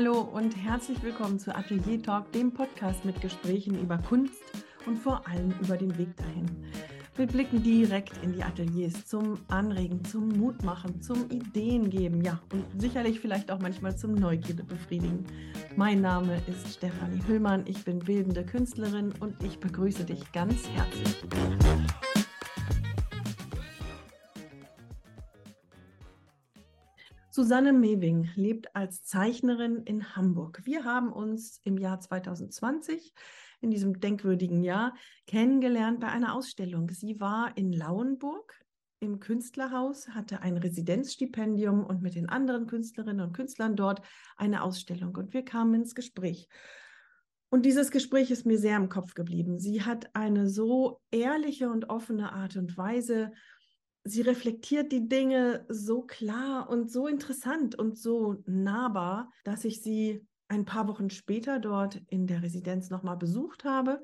Hallo und herzlich willkommen zu Atelier Talk, dem Podcast mit Gesprächen über Kunst und vor allem über den Weg dahin. Wir blicken direkt in die Ateliers zum Anregen, zum Mutmachen, zum Ideengeben, ja, und sicherlich vielleicht auch manchmal zum Neugierde befriedigen. Mein Name ist Stefanie Hüllmann, ich bin bildende Künstlerin und ich begrüße dich ganz herzlich. Susanne Mewing lebt als Zeichnerin in Hamburg. Wir haben uns im Jahr 2020 in diesem denkwürdigen Jahr kennengelernt bei einer Ausstellung. Sie war in Lauenburg im Künstlerhaus, hatte ein Residenzstipendium und mit den anderen Künstlerinnen und Künstlern dort eine Ausstellung. Und wir kamen ins Gespräch. Und dieses Gespräch ist mir sehr im Kopf geblieben. Sie hat eine so ehrliche und offene Art und Weise. Sie reflektiert die Dinge so klar und so interessant und so nahbar, dass ich sie ein paar Wochen später dort in der Residenz nochmal besucht habe.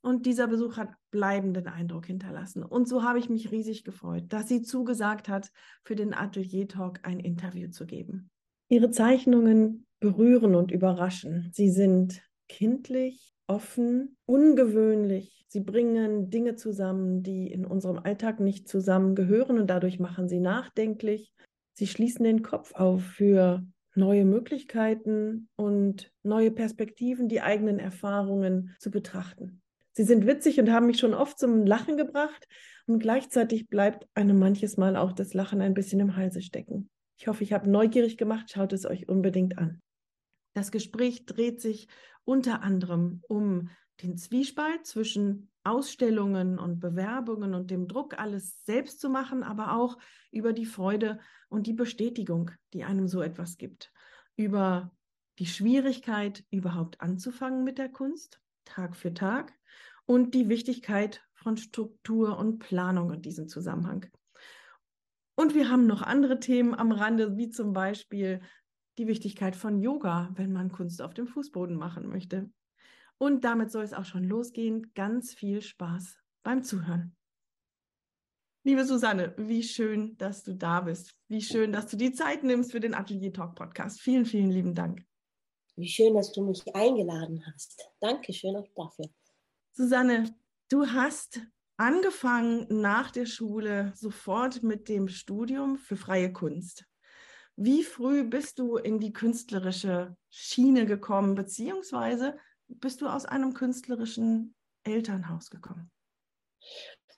Und dieser Besuch hat bleibenden Eindruck hinterlassen. Und so habe ich mich riesig gefreut, dass sie zugesagt hat, für den Atelier Talk ein Interview zu geben. Ihre Zeichnungen berühren und überraschen. Sie sind kindlich, offen, ungewöhnlich. Sie bringen Dinge zusammen, die in unserem Alltag nicht zusammengehören und dadurch machen sie nachdenklich. Sie schließen den Kopf auf für neue Möglichkeiten und neue Perspektiven, die eigenen Erfahrungen zu betrachten. Sie sind witzig und haben mich schon oft zum Lachen gebracht und gleichzeitig bleibt einem manches Mal auch das Lachen ein bisschen im Halse stecken. Ich hoffe, ich habe neugierig gemacht, schaut es euch unbedingt an. Das Gespräch dreht sich unter anderem um den Zwiespalt zwischen Ausstellungen und Bewerbungen und dem Druck, alles selbst zu machen, aber auch über die Freude und die Bestätigung, die einem so etwas gibt. Über die Schwierigkeit, überhaupt anzufangen mit der Kunst, Tag für Tag, und die Wichtigkeit von Struktur und Planung in diesem Zusammenhang. Und wir haben noch andere Themen am Rande, wie zum Beispiel die Wichtigkeit von Yoga, wenn man Kunst auf dem Fußboden machen möchte. Und damit soll es auch schon losgehen. Ganz viel Spaß beim Zuhören. Liebe Susanne, wie schön, dass du da bist. Wie schön, dass du die Zeit nimmst für den Atelier Talk Podcast. Vielen, vielen lieben Dank. Wie schön, dass du mich eingeladen hast. Dankeschön auch dafür. Susanne, du hast angefangen nach der Schule sofort mit dem Studium für freie Kunst. Wie früh bist du in die künstlerische Schiene gekommen, beziehungsweise bist du aus einem künstlerischen Elternhaus gekommen?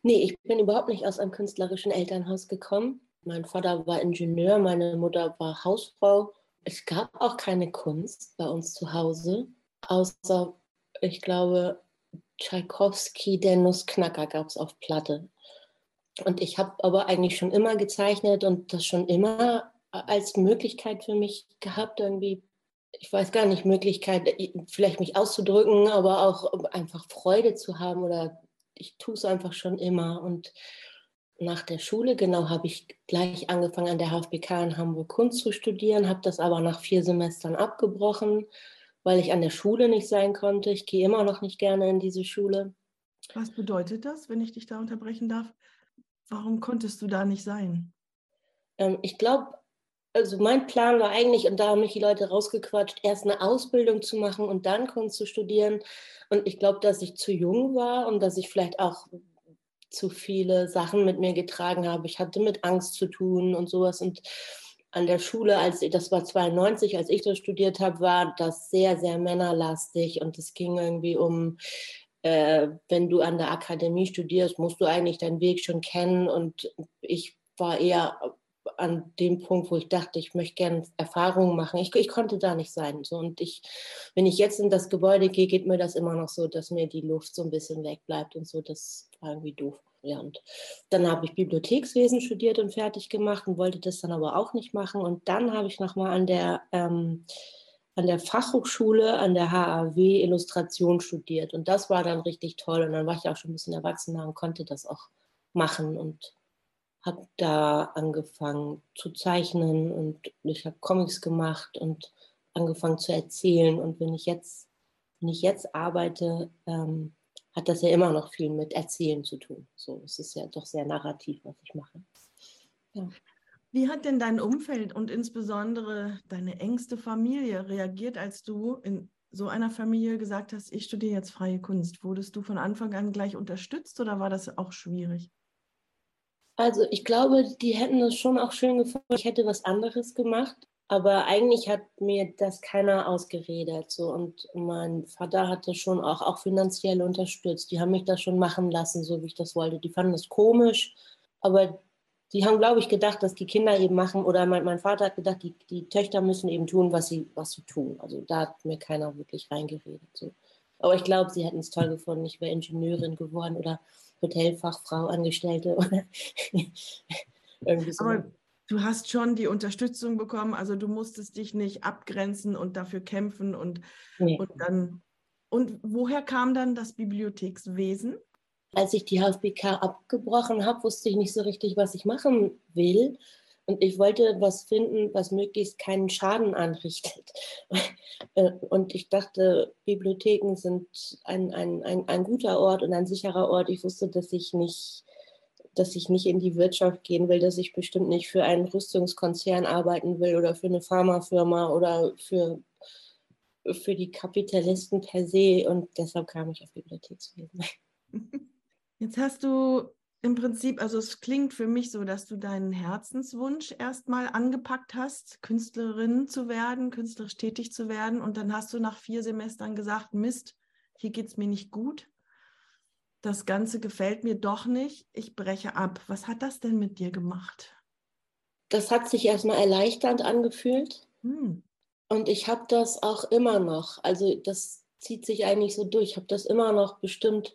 Nee, ich bin überhaupt nicht aus einem künstlerischen Elternhaus gekommen. Mein Vater war Ingenieur, meine Mutter war Hausfrau. Es gab auch keine Kunst bei uns zu Hause, außer, ich glaube, Tchaikovsky, der Nussknacker gab es auf Platte. Und ich habe aber eigentlich schon immer gezeichnet und das schon immer als Möglichkeit für mich gehabt, irgendwie ich weiß gar nicht, Möglichkeit, äh, vielleicht mich auszudrücken, aber auch einfach Freude zu haben oder ich tue es einfach schon immer. Und nach der Schule, genau, habe ich gleich angefangen an der HFBK in Hamburg Kunst zu studieren, habe das aber nach vier Semestern abgebrochen, weil ich an der Schule nicht sein konnte. Ich gehe immer noch nicht gerne in diese Schule. Was bedeutet das, wenn ich dich da unterbrechen darf? Warum konntest du da nicht sein? Ähm, ich glaube, also mein Plan war eigentlich, und da haben mich die Leute rausgequatscht, erst eine Ausbildung zu machen und dann Kunst zu studieren. Und ich glaube, dass ich zu jung war und dass ich vielleicht auch zu viele Sachen mit mir getragen habe. Ich hatte mit Angst zu tun und sowas. Und an der Schule, als das war 92, als ich das studiert habe, war das sehr, sehr männerlastig. Und es ging irgendwie um, äh, wenn du an der Akademie studierst, musst du eigentlich deinen Weg schon kennen. Und ich war eher an dem Punkt, wo ich dachte, ich möchte gerne Erfahrungen machen. Ich, ich konnte da nicht sein. So. Und ich, wenn ich jetzt in das Gebäude gehe, geht mir das immer noch so, dass mir die Luft so ein bisschen wegbleibt und so. Das war irgendwie doof. Ja, und dann habe ich Bibliothekswesen studiert und fertig gemacht und wollte das dann aber auch nicht machen. Und dann habe ich nochmal an der, ähm, an der Fachhochschule, an der HAW Illustration studiert. Und das war dann richtig toll. Und dann war ich auch schon ein bisschen erwachsener und konnte das auch machen. Und habe da angefangen zu zeichnen und ich habe Comics gemacht und angefangen zu erzählen. Und wenn ich jetzt, wenn ich jetzt arbeite, ähm, hat das ja immer noch viel mit Erzählen zu tun. So, es ist ja doch sehr narrativ, was ich mache. Ja. Wie hat denn dein Umfeld und insbesondere deine engste Familie reagiert, als du in so einer Familie gesagt hast, ich studiere jetzt freie Kunst? Wurdest du von Anfang an gleich unterstützt oder war das auch schwierig? Also ich glaube, die hätten es schon auch schön gefunden, ich hätte was anderes gemacht. Aber eigentlich hat mir das keiner ausgeredet. So. Und mein Vater hat das schon auch, auch finanziell unterstützt. Die haben mich das schon machen lassen, so wie ich das wollte. Die fanden das komisch, aber die haben, glaube ich, gedacht, dass die Kinder eben machen, oder mein, mein Vater hat gedacht, die, die Töchter müssen eben tun, was sie, was sie tun. Also da hat mir keiner wirklich reingeredet. So. Aber ich glaube, sie hätten es toll gefunden. Ich wäre Ingenieurin geworden oder Hotelfachfrau, Angestellte oder irgendwie so. Aber du hast schon die Unterstützung bekommen, also du musstest dich nicht abgrenzen und dafür kämpfen und, nee. und dann. Und woher kam dann das Bibliothekswesen? Als ich die HFBK abgebrochen habe, wusste ich nicht so richtig, was ich machen will. Und ich wollte was finden, was möglichst keinen Schaden anrichtet. Äh, und ich dachte, Bibliotheken sind ein, ein, ein, ein guter Ort und ein sicherer Ort. Ich wusste, dass ich nicht dass ich nicht in die Wirtschaft gehen will, dass ich bestimmt nicht für einen Rüstungskonzern arbeiten will oder für eine Pharmafirma oder für, für die Kapitalisten per se. Und deshalb kam ich auf Bibliothekswesen. Jetzt hast du im Prinzip, also es klingt für mich so, dass du deinen Herzenswunsch erstmal angepackt hast, Künstlerin zu werden, künstlerisch tätig zu werden. Und dann hast du nach vier Semestern gesagt, Mist, hier geht es mir nicht gut das Ganze gefällt mir doch nicht, ich breche ab. Was hat das denn mit dir gemacht? Das hat sich erstmal erleichternd angefühlt. Hm. Und ich habe das auch immer noch. Also das zieht sich eigentlich so durch. Ich habe das immer noch bestimmt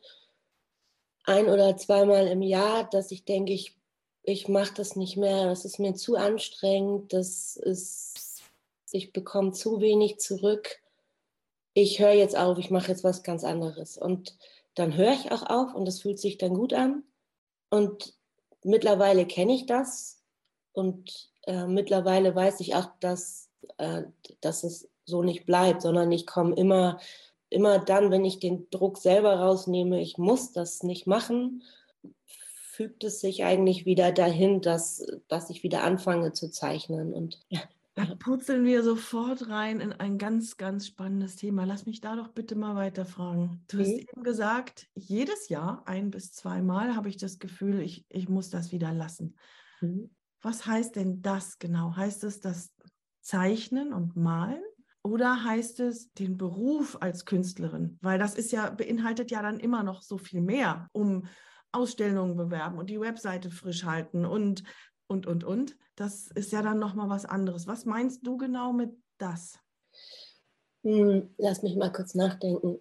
ein oder zweimal im Jahr, dass ich denke, ich, ich mache das nicht mehr. Das ist mir zu anstrengend. Das ist, ich bekomme zu wenig zurück. Ich höre jetzt auf, ich mache jetzt was ganz anderes. Und dann höre ich auch auf und das fühlt sich dann gut an. Und mittlerweile kenne ich das und äh, mittlerweile weiß ich auch, dass, äh, dass es so nicht bleibt, sondern ich komme immer, immer dann, wenn ich den Druck selber rausnehme, ich muss das nicht machen, fügt es sich eigentlich wieder dahin, dass, dass ich wieder anfange zu zeichnen. Und ja, da purzeln wir sofort rein in ein ganz, ganz spannendes Thema. Lass mich da doch bitte mal weiterfragen. Du hast eben gesagt, jedes Jahr ein bis zweimal habe ich das Gefühl, ich, ich muss das wieder lassen. Mhm. Was heißt denn das genau? Heißt es das Zeichnen und Malen? Oder heißt es den Beruf als Künstlerin? Weil das ist ja, beinhaltet ja dann immer noch so viel mehr, um Ausstellungen bewerben und die Webseite frisch halten und und, und, und. Das ist ja dann nochmal was anderes. Was meinst du genau mit das? Hm, lass mich mal kurz nachdenken.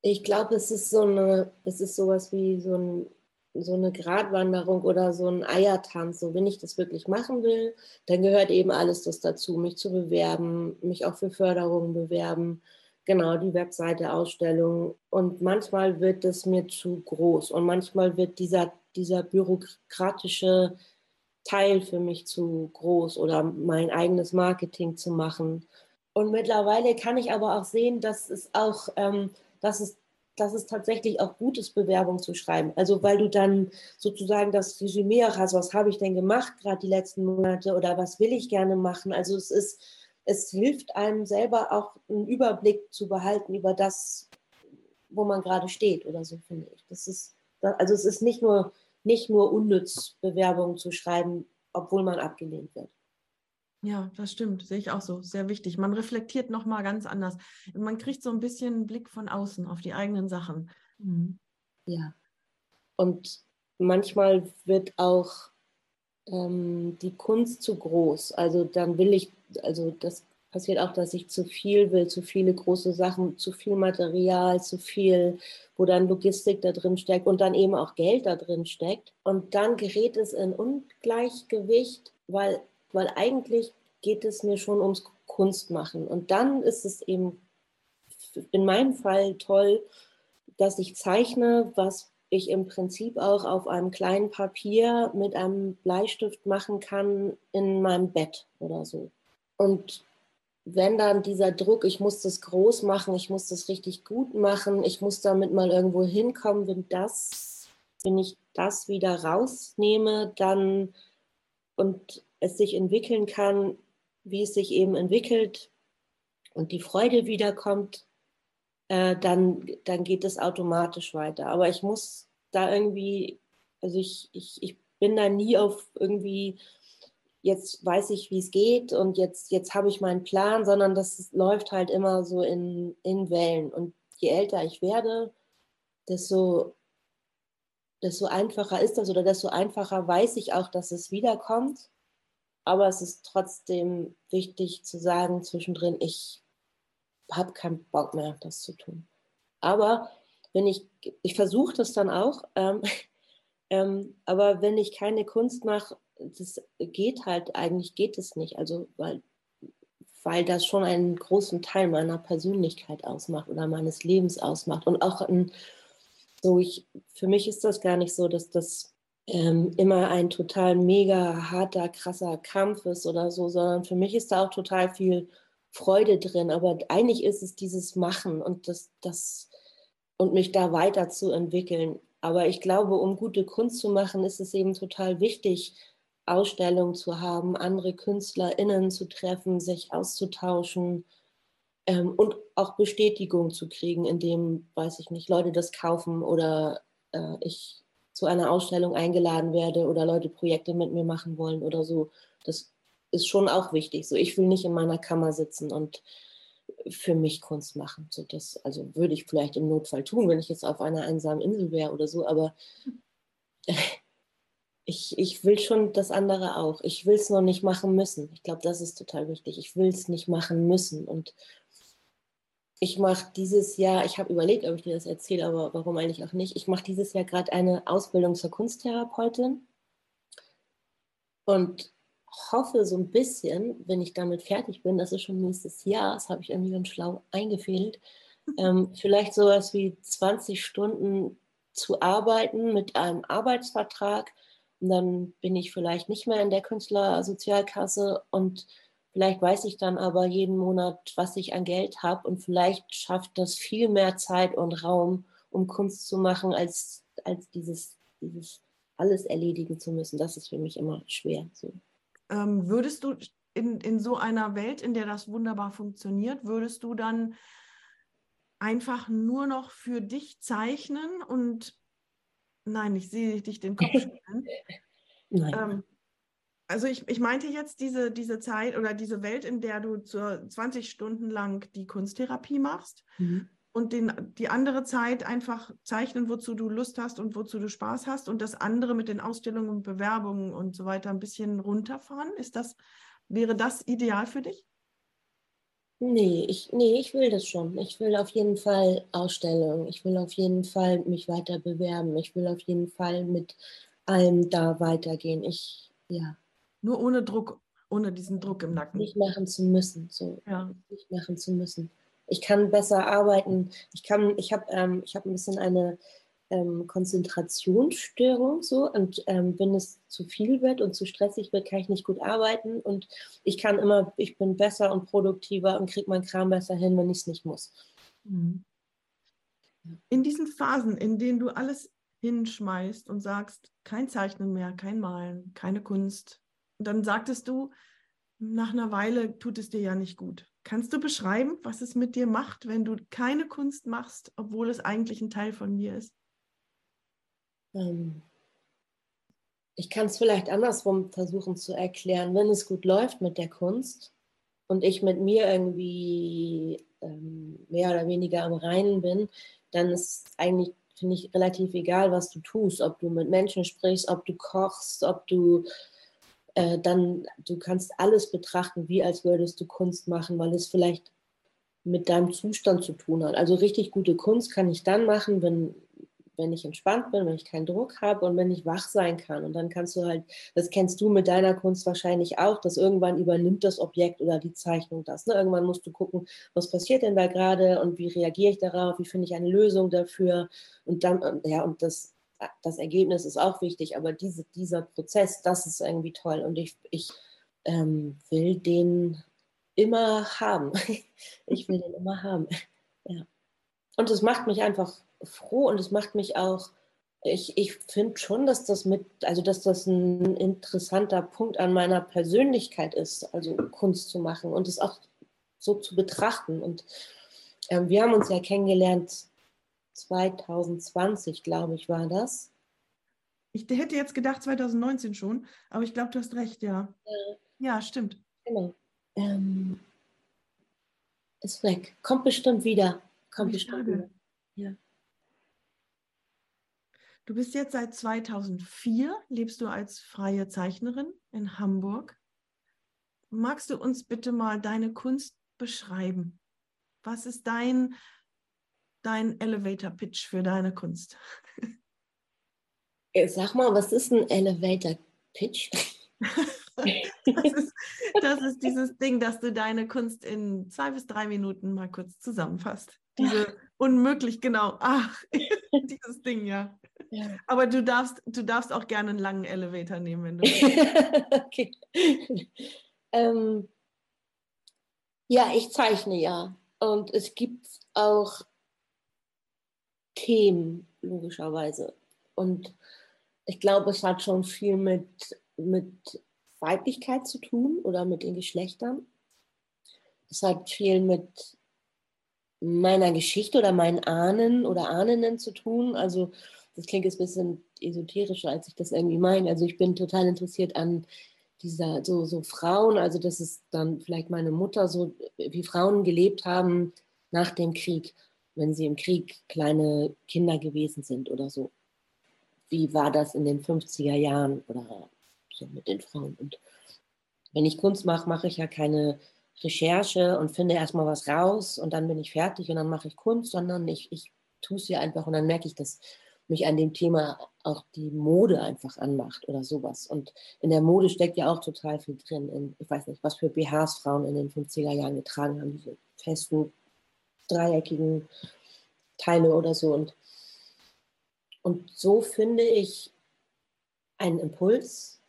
Ich glaube, es ist so eine, es ist sowas wie so, ein, so eine Gratwanderung oder so ein Eiertanz. So, wenn ich das wirklich machen will, dann gehört eben alles das dazu, mich zu bewerben, mich auch für Förderungen bewerben. Genau, die Webseite, Ausstellung. Und manchmal wird es mir zu groß und manchmal wird dieser, dieser bürokratische Teil für mich zu groß oder mein eigenes Marketing zu machen. Und mittlerweile kann ich aber auch sehen, dass es auch, ähm, dass es dass es tatsächlich auch gut ist, Bewerbung zu schreiben. Also weil du dann sozusagen das Resümee auch hast, was habe ich denn gemacht gerade die letzten Monate oder was will ich gerne machen. Also es ist, es hilft einem selber auch einen Überblick zu behalten über das, wo man gerade steht oder so, finde ich. Das ist, also es ist nicht nur nicht nur unnütz Bewerbungen zu schreiben, obwohl man abgelehnt wird. Ja, das stimmt, sehe ich auch so. Sehr wichtig. Man reflektiert nochmal ganz anders. Man kriegt so ein bisschen einen Blick von außen auf die eigenen Sachen. Mhm. Ja. Und manchmal wird auch ähm, die Kunst zu groß. Also dann will ich, also das passiert auch, dass ich zu viel will, zu viele große Sachen, zu viel Material, zu viel, wo dann Logistik da drin steckt und dann eben auch Geld da drin steckt. Und dann gerät es in Ungleichgewicht, weil, weil eigentlich geht es mir schon ums Kunstmachen. Und dann ist es eben in meinem Fall toll, dass ich zeichne, was ich im Prinzip auch auf einem kleinen Papier mit einem Bleistift machen kann in meinem Bett oder so. Und wenn dann dieser Druck, ich muss das groß machen, ich muss das richtig gut machen, ich muss damit mal irgendwo hinkommen, wenn das, wenn ich das wieder rausnehme, dann und es sich entwickeln kann, wie es sich eben entwickelt und die Freude wiederkommt, äh, dann, dann geht es automatisch weiter. Aber ich muss da irgendwie, also ich, ich, ich bin da nie auf irgendwie, jetzt weiß ich, wie es geht und jetzt, jetzt habe ich meinen Plan, sondern das läuft halt immer so in, in Wellen. Und je älter ich werde, desto, desto einfacher ist das oder desto einfacher weiß ich auch, dass es wiederkommt. Aber es ist trotzdem wichtig zu sagen zwischendrin, ich habe keinen Bock mehr, das zu tun. Aber wenn ich, ich versuche das dann auch, ähm, ähm, aber wenn ich keine Kunst mache, das geht halt, eigentlich geht es nicht. Also, weil, weil das schon einen großen Teil meiner Persönlichkeit ausmacht oder meines Lebens ausmacht. Und auch ein, so ich, für mich ist das gar nicht so, dass das ähm, immer ein total mega harter, krasser Kampf ist oder so, sondern für mich ist da auch total viel Freude drin. Aber eigentlich ist es dieses Machen und das, das und mich da weiterzuentwickeln. Aber ich glaube, um gute Kunst zu machen, ist es eben total wichtig, Ausstellungen zu haben, andere KünstlerInnen zu treffen, sich auszutauschen ähm, und auch Bestätigung zu kriegen, indem, weiß ich nicht, Leute das kaufen oder äh, ich zu einer Ausstellung eingeladen werde oder Leute Projekte mit mir machen wollen oder so. Das ist schon auch wichtig. So, ich will nicht in meiner Kammer sitzen und für mich Kunst machen. So das, also würde ich vielleicht im Notfall tun, wenn ich jetzt auf einer einsamen Insel wäre oder so, aber ich, ich will schon das andere auch. Ich will es noch nicht machen müssen. Ich glaube, das ist total wichtig. Ich will es nicht machen müssen. Und ich mache dieses Jahr, ich habe überlegt, ob ich dir das erzähle, aber warum eigentlich auch nicht. Ich mache dieses Jahr gerade eine Ausbildung zur Kunsttherapeutin. Und hoffe so ein bisschen, wenn ich damit fertig bin, das ist schon nächstes Jahr, das habe ich irgendwie ganz schlau eingefehlt, ähm, vielleicht sowas wie 20 Stunden zu arbeiten mit einem Arbeitsvertrag. Und dann bin ich vielleicht nicht mehr in der Künstlersozialkasse und vielleicht weiß ich dann aber jeden Monat, was ich an Geld habe und vielleicht schafft das viel mehr Zeit und Raum, um Kunst zu machen, als, als dieses, dieses alles erledigen zu müssen. Das ist für mich immer schwer. So. Ähm, würdest du in, in so einer Welt, in der das wunderbar funktioniert, würdest du dann einfach nur noch für dich zeichnen und nein, ich sehe dich den Kopf schütteln. ähm, also ich, ich meinte jetzt diese, diese Zeit oder diese Welt, in der du zur 20 Stunden lang die Kunsttherapie machst. Mhm und den, die andere Zeit einfach zeichnen, wozu du Lust hast und wozu du Spaß hast und das andere mit den Ausstellungen und Bewerbungen und so weiter ein bisschen runterfahren? Ist das, wäre das ideal für dich? Nee, ich, nee, ich will das schon. Ich will auf jeden Fall Ausstellungen. Ich will auf jeden Fall mich weiter bewerben. Ich will auf jeden Fall mit allem da weitergehen. Ich, ja. Nur ohne Druck, ohne diesen Druck im Nacken. Nicht machen zu müssen. So. Ja. Nicht machen zu müssen ich kann besser arbeiten. Ich kann, ich habe ähm, hab ein bisschen eine ähm, Konzentrationsstörung so und ähm, wenn es zu viel wird und zu stressig wird, kann ich nicht gut arbeiten und ich kann immer, ich bin besser und produktiver und kriege meinen Kram besser hin, wenn ich es nicht muss. Mhm. In diesen Phasen, in denen du alles hinschmeißt und sagst, kein Zeichnen mehr, kein Malen, keine Kunst, dann sagtest du, nach einer Weile tut es dir ja nicht gut. Kannst du beschreiben, was es mit dir macht, wenn du keine Kunst machst, obwohl es eigentlich ein Teil von dir ist? Ähm, ich kann es vielleicht andersrum versuchen zu erklären. Wenn es gut läuft mit der Kunst und ich mit mir irgendwie ähm, mehr oder weniger am Reinen bin, dann ist eigentlich, finde ich, relativ egal, was du tust. Ob du mit Menschen sprichst, ob du kochst, ob du äh, dann du kannst alles betrachten, wie als würdest du Kunst machen, weil es vielleicht mit deinem Zustand zu tun hat. Also richtig gute Kunst kann ich dann machen, wenn, wenn ich entspannt bin, wenn ich keinen Druck habe und wenn ich wach sein kann. Und dann kannst du halt, das kennst du mit deiner Kunst wahrscheinlich auch, dass irgendwann übernimmt das Objekt oder die Zeichnung das. Ne? Irgendwann musst du gucken, was passiert denn da gerade und wie reagiere ich darauf, wie finde ich eine Lösung dafür. Und dann, ja, und das das Ergebnis ist auch wichtig, aber diese, dieser Prozess, das ist irgendwie toll und ich, ich ähm, will den immer haben. ich will den immer haben. Ja. Und es macht mich einfach froh und es macht mich auch ich, ich finde schon, dass das mit, also dass das ein interessanter Punkt an meiner Persönlichkeit ist, also Kunst zu machen und es auch so zu betrachten. Und ähm, wir haben uns ja kennengelernt 2020, glaube ich, war das. Ich hätte jetzt gedacht 2019 schon, aber ich glaube, du hast recht, ja. Ja, ja stimmt. Genau. Ähm, ist weg. Kommt bestimmt wieder. Kommt Wie bestimmt wieder. Ja. Du bist jetzt seit 2004, lebst du als freie Zeichnerin in Hamburg. Magst du uns bitte mal deine Kunst beschreiben? Was ist dein, dein Elevator Pitch für deine Kunst? Äh, Sag mal, was ist ein Elevator Pitch? Das ist, das ist dieses Ding, dass du deine Kunst in zwei bis drei Minuten mal kurz zusammenfasst. Diese unmöglich genau, ach, dieses Ding, ja. Ja. Aber du darfst, du darfst auch gerne einen langen Elevator nehmen, wenn du willst. okay. ähm, ja, ich zeichne ja. Und es gibt auch Themen, logischerweise. Und ich glaube, es hat schon viel mit, mit Weiblichkeit zu tun oder mit den Geschlechtern. Es hat viel mit meiner Geschichte oder meinen Ahnen oder Ahnen zu tun. Also das klingt jetzt ein bisschen esoterischer, als ich das irgendwie meine. Also ich bin total interessiert an dieser, so, so Frauen, also das ist dann vielleicht meine Mutter, so wie Frauen gelebt haben nach dem Krieg, wenn sie im Krieg kleine Kinder gewesen sind oder so. Wie war das in den 50er Jahren oder so mit den Frauen? Und wenn ich Kunst mache, mache ich ja keine Recherche und finde erstmal was raus und dann bin ich fertig und dann mache ich Kunst, sondern ich, ich tue es ja einfach und dann merke ich, dass mich an dem Thema auch die Mode einfach anmacht oder sowas. Und in der Mode steckt ja auch total viel drin. In, ich weiß nicht, was für BHs Frauen in den 50er Jahren getragen haben, diese festen, dreieckigen Teile oder so. Und, und so finde ich einen Impuls,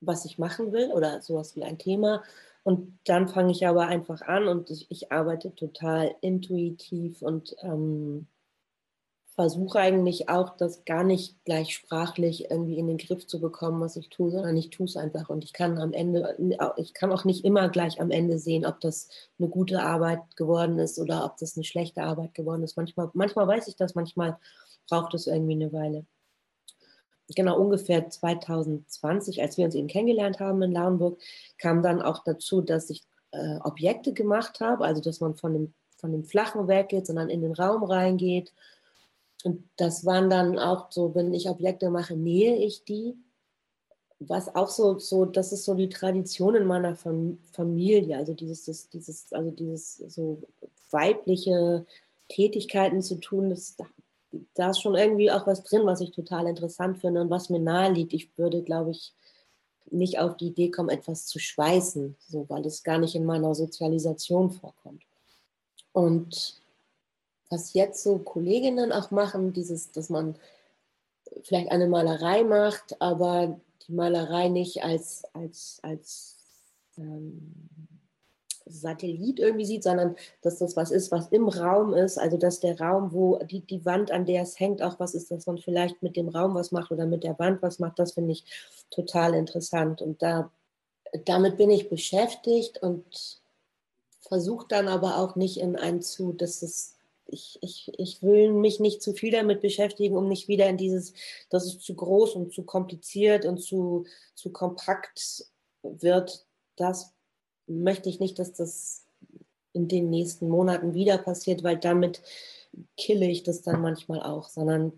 was ich machen will oder sowas wie ein Thema. Und dann fange ich aber einfach an und ich, ich arbeite total intuitiv und ähm, versuche eigentlich auch, das gar nicht gleich sprachlich irgendwie in den Griff zu bekommen, was ich tue, sondern ich tue es einfach. Und ich kann am Ende, ich kann auch nicht immer gleich am Ende sehen, ob das eine gute Arbeit geworden ist oder ob das eine schlechte Arbeit geworden ist. Manchmal, manchmal weiß ich das, manchmal braucht es irgendwie eine Weile. Genau ungefähr 2020, als wir uns eben kennengelernt haben in Lauenburg, kam dann auch dazu, dass ich äh, Objekte gemacht habe, also dass man von dem, von dem Flachen weggeht, sondern in den Raum reingeht und das waren dann auch so, wenn ich Objekte mache, nähe ich die. Was auch so, so, das ist so die Tradition in meiner Familie, also dieses, das, dieses, also dieses so weibliche Tätigkeiten zu tun, das, da ist schon irgendwie auch was drin, was ich total interessant finde und was mir nahe liegt. Ich würde, glaube ich, nicht auf die Idee kommen, etwas zu schweißen, so, weil es gar nicht in meiner Sozialisation vorkommt. Und was jetzt so Kolleginnen auch machen, dieses, dass man vielleicht eine Malerei macht, aber die Malerei nicht als, als, als ähm, Satellit irgendwie sieht, sondern dass das was ist, was im Raum ist. Also dass der Raum, wo die, die Wand, an der es hängt, auch was ist, dass man vielleicht mit dem Raum was macht oder mit der Wand was macht, das finde ich total interessant. Und da, damit bin ich beschäftigt und versuche dann aber auch nicht in einen zu, dass es ich, ich, ich will mich nicht zu viel damit beschäftigen, um nicht wieder in dieses, dass es zu groß und zu kompliziert und zu, zu kompakt wird. Das möchte ich nicht, dass das in den nächsten Monaten wieder passiert, weil damit kille ich das dann manchmal auch, sondern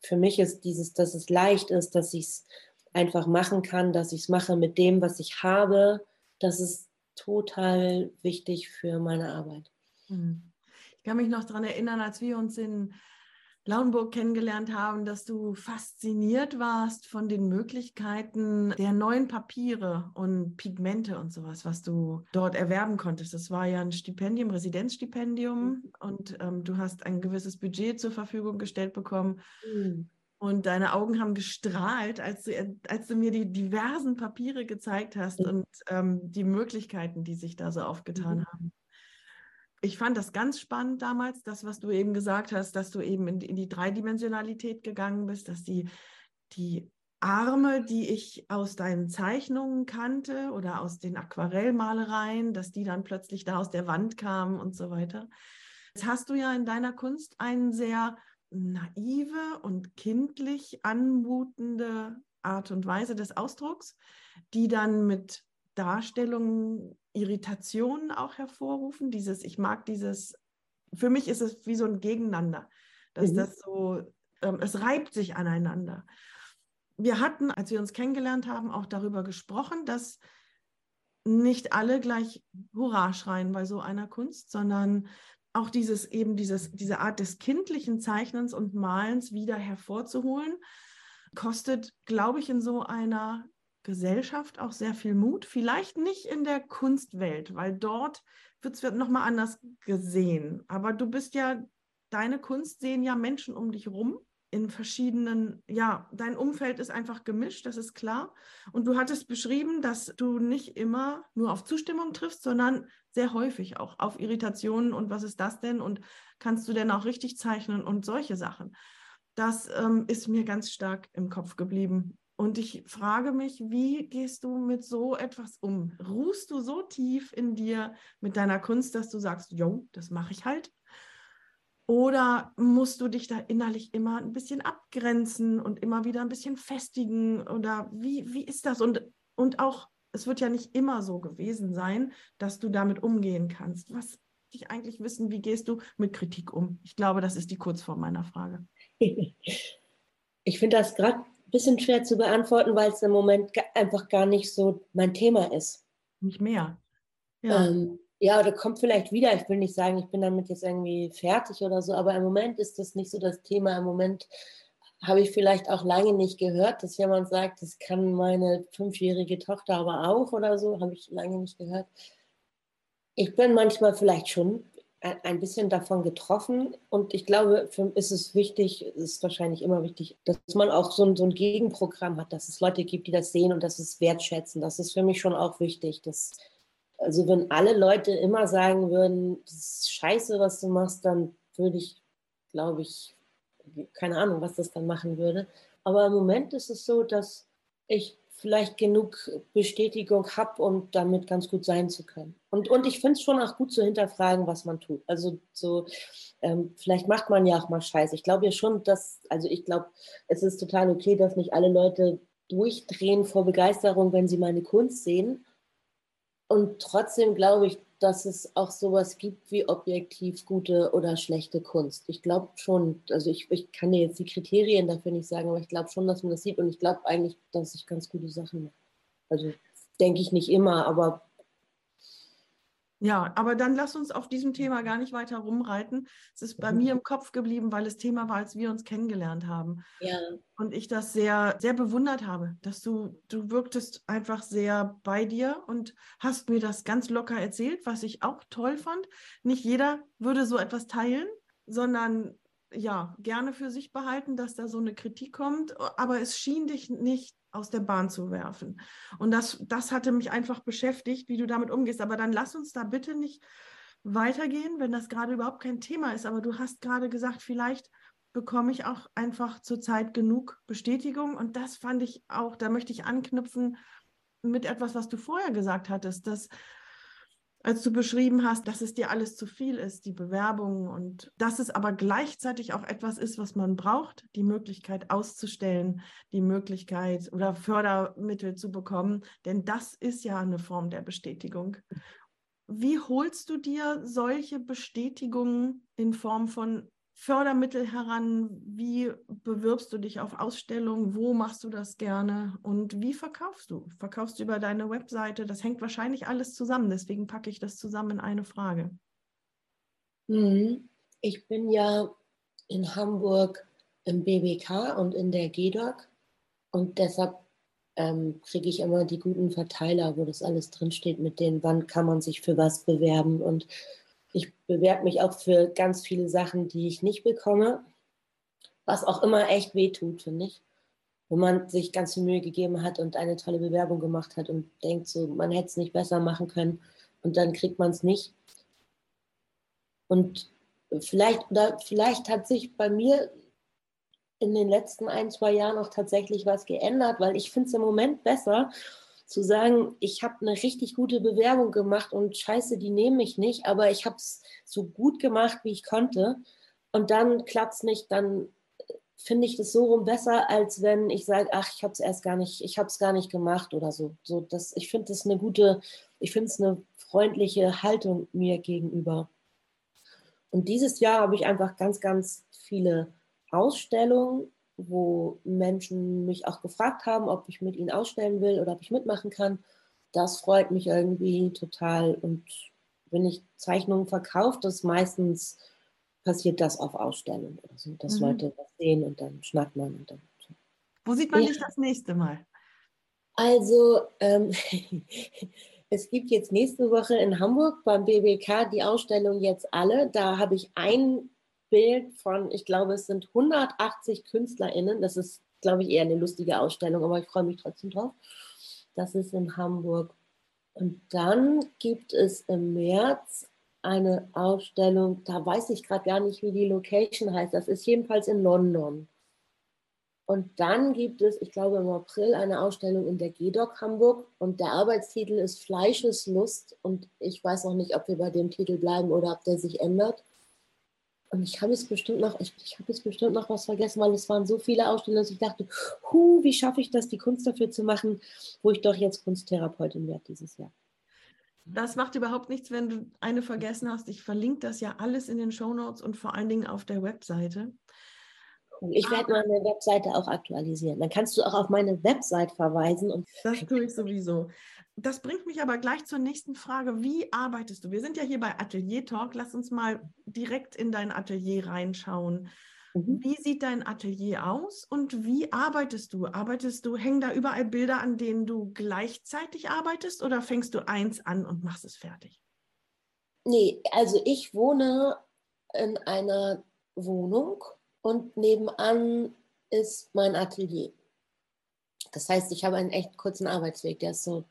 für mich ist dieses, dass es leicht ist, dass ich es einfach machen kann, dass ich es mache mit dem, was ich habe, das ist total wichtig für meine Arbeit. Mhm kann mich noch daran erinnern, als wir uns in Lauenburg kennengelernt haben, dass du fasziniert warst von den Möglichkeiten der neuen Papiere und Pigmente und sowas, was du dort erwerben konntest. Das war ja ein Stipendium, Residenzstipendium mhm. und ähm, du hast ein gewisses Budget zur Verfügung gestellt bekommen. Mhm. Und deine Augen haben gestrahlt, als du, als du mir die diversen Papiere gezeigt hast mhm. und ähm, die Möglichkeiten, die sich da so aufgetan mhm. haben. Ich fand das ganz spannend damals, das, was du eben gesagt hast, dass du eben in, in die Dreidimensionalität gegangen bist, dass die, die Arme, die ich aus deinen Zeichnungen kannte oder aus den Aquarellmalereien, dass die dann plötzlich da aus der Wand kamen und so weiter. Jetzt hast du ja in deiner Kunst eine sehr naive und kindlich anmutende Art und Weise des Ausdrucks, die dann mit Darstellungen Irritationen auch hervorrufen. Dieses, ich mag dieses, für mich ist es wie so ein Gegeneinander, dass mhm. das so, ähm, es reibt sich aneinander. Wir hatten, als wir uns kennengelernt haben, auch darüber gesprochen, dass nicht alle gleich Hurra schreien bei so einer Kunst, sondern auch dieses eben dieses, diese Art des kindlichen Zeichnens und Malens wieder hervorzuholen, kostet, glaube ich, in so einer Gesellschaft auch sehr viel Mut. Vielleicht nicht in der Kunstwelt, weil dort wird es nochmal anders gesehen. Aber du bist ja, deine Kunst sehen ja Menschen um dich rum in verschiedenen, ja, dein Umfeld ist einfach gemischt, das ist klar. Und du hattest beschrieben, dass du nicht immer nur auf Zustimmung triffst, sondern sehr häufig auch auf Irritationen und was ist das denn und kannst du denn auch richtig zeichnen und solche Sachen. Das ähm, ist mir ganz stark im Kopf geblieben. Und ich frage mich, wie gehst du mit so etwas um? Ruhst du so tief in dir mit deiner Kunst, dass du sagst, jo, das mache ich halt? Oder musst du dich da innerlich immer ein bisschen abgrenzen und immer wieder ein bisschen festigen? Oder wie, wie ist das? Und, und auch, es wird ja nicht immer so gewesen sein, dass du damit umgehen kannst. Was ich eigentlich wissen, wie gehst du mit Kritik um? Ich glaube, das ist die Kurzform meiner Frage. Ich finde das gerade bisschen schwer zu beantworten, weil es im Moment einfach gar nicht so mein Thema ist. Nicht mehr. Ja. Ähm, ja, oder kommt vielleicht wieder. Ich will nicht sagen, ich bin damit jetzt irgendwie fertig oder so, aber im Moment ist das nicht so das Thema. Im Moment habe ich vielleicht auch lange nicht gehört, dass jemand sagt, das kann meine fünfjährige Tochter aber auch oder so, habe ich lange nicht gehört. Ich bin manchmal vielleicht schon ein bisschen davon getroffen. Und ich glaube, für, ist es wichtig, ist wahrscheinlich immer wichtig, dass man auch so ein, so ein Gegenprogramm hat, dass es Leute gibt, die das sehen und das es wertschätzen. Das ist für mich schon auch wichtig. Dass, also wenn alle Leute immer sagen würden, das ist scheiße, was du machst, dann würde ich, glaube ich, keine Ahnung, was das dann machen würde. Aber im Moment ist es so, dass ich vielleicht genug Bestätigung habe, um damit ganz gut sein zu können. Und, und ich finde es schon auch gut zu hinterfragen, was man tut. Also so, ähm, vielleicht macht man ja auch mal Scheiße. Ich glaube ja schon, dass, also ich glaube, es ist total okay, dass nicht alle Leute durchdrehen vor Begeisterung, wenn sie meine Kunst sehen. Und trotzdem glaube ich, dass es auch sowas gibt wie objektiv gute oder schlechte Kunst. Ich glaube schon, also ich, ich kann dir jetzt die Kriterien dafür nicht sagen, aber ich glaube schon, dass man das sieht und ich glaube eigentlich, dass ich ganz gute Sachen mache. Also denke ich nicht immer, aber ja, aber dann lass uns auf diesem Thema gar nicht weiter rumreiten. Es ist bei mhm. mir im Kopf geblieben, weil es Thema war, als wir uns kennengelernt haben. Ja. Und ich das sehr, sehr bewundert habe, dass du, du wirktest einfach sehr bei dir und hast mir das ganz locker erzählt, was ich auch toll fand. Nicht jeder würde so etwas teilen, sondern ja, gerne für sich behalten, dass da so eine Kritik kommt, aber es schien dich nicht aus der Bahn zu werfen. Und das, das hatte mich einfach beschäftigt, wie du damit umgehst. Aber dann lass uns da bitte nicht weitergehen, wenn das gerade überhaupt kein Thema ist. Aber du hast gerade gesagt, vielleicht bekomme ich auch einfach zurzeit genug Bestätigung. Und das fand ich auch, da möchte ich anknüpfen mit etwas, was du vorher gesagt hattest, dass als du beschrieben hast, dass es dir alles zu viel ist, die Bewerbung und dass es aber gleichzeitig auch etwas ist, was man braucht, die Möglichkeit auszustellen, die Möglichkeit oder Fördermittel zu bekommen, denn das ist ja eine Form der Bestätigung. Wie holst du dir solche Bestätigungen in Form von Fördermittel heran? Wie bewirbst du dich auf Ausstellungen? Wo machst du das gerne? Und wie verkaufst du? Verkaufst du über deine Webseite? Das hängt wahrscheinlich alles zusammen. Deswegen packe ich das zusammen in eine Frage. Mhm. Ich bin ja in Hamburg im BBK und in der GEDOC und deshalb ähm, kriege ich immer die guten Verteiler, wo das alles drinsteht, mit denen, wann kann man sich für was bewerben und ich bewerbe mich auch für ganz viele Sachen, die ich nicht bekomme, was auch immer echt wehtut, finde ich. Wenn man sich ganz viel Mühe gegeben hat und eine tolle Bewerbung gemacht hat und denkt so, man hätte es nicht besser machen können und dann kriegt man es nicht. Und vielleicht, oder vielleicht hat sich bei mir in den letzten ein, zwei Jahren auch tatsächlich was geändert, weil ich finde es im Moment besser zu sagen, ich habe eine richtig gute Bewerbung gemacht und scheiße, die nehmen mich nicht, aber ich habe es so gut gemacht, wie ich konnte. Und dann klappt es nicht, dann finde ich das so rum besser, als wenn ich sage, ach, ich habe es erst gar nicht, ich habe es gar nicht gemacht oder so. so das, ich finde das eine gute, ich finde es eine freundliche Haltung mir gegenüber. Und dieses Jahr habe ich einfach ganz, ganz viele Ausstellungen, wo Menschen mich auch gefragt haben, ob ich mit ihnen ausstellen will oder ob ich mitmachen kann. Das freut mich irgendwie total. Und wenn ich Zeichnungen verkaufe, das meistens passiert das auf Ausstellungen oder so, dass mhm. Leute was sehen und dann schnackt man und dann. So. Wo sieht man ja. dich das nächste Mal? Also, ähm, es gibt jetzt nächste Woche in Hamburg beim BBK die Ausstellung jetzt alle. Da habe ich ein Bild von, ich glaube, es sind 180 KünstlerInnen. Das ist, glaube ich, eher eine lustige Ausstellung, aber ich freue mich trotzdem drauf. Das ist in Hamburg. Und dann gibt es im März eine Ausstellung, da weiß ich gerade gar nicht, wie die Location heißt. Das ist jedenfalls in London. Und dann gibt es, ich glaube im April, eine Ausstellung in der GEDOC Hamburg und der Arbeitstitel ist Fleischeslust und ich weiß noch nicht, ob wir bei dem Titel bleiben oder ob der sich ändert. Und ich habe es bestimmt noch, ich, ich habe es bestimmt noch was vergessen, weil es waren so viele Ausstellungen, dass ich dachte, hu, wie schaffe ich das, die Kunst dafür zu machen, wo ich doch jetzt Kunsttherapeutin werde dieses Jahr. Das macht überhaupt nichts, wenn du eine vergessen hast. Ich verlinke das ja alles in den Show Notes und vor allen Dingen auf der Webseite. Ich werde meine Webseite auch aktualisieren. Dann kannst du auch auf meine Website verweisen. Und das tue ich sowieso. Das bringt mich aber gleich zur nächsten Frage. Wie arbeitest du? Wir sind ja hier bei Atelier Talk. Lass uns mal direkt in dein Atelier reinschauen. Mhm. Wie sieht dein Atelier aus und wie arbeitest du? Arbeitest du, hängen da überall Bilder, an denen du gleichzeitig arbeitest oder fängst du eins an und machst es fertig? Nee, also ich wohne in einer Wohnung und nebenan ist mein Atelier. Das heißt, ich habe einen echt kurzen Arbeitsweg, der ist so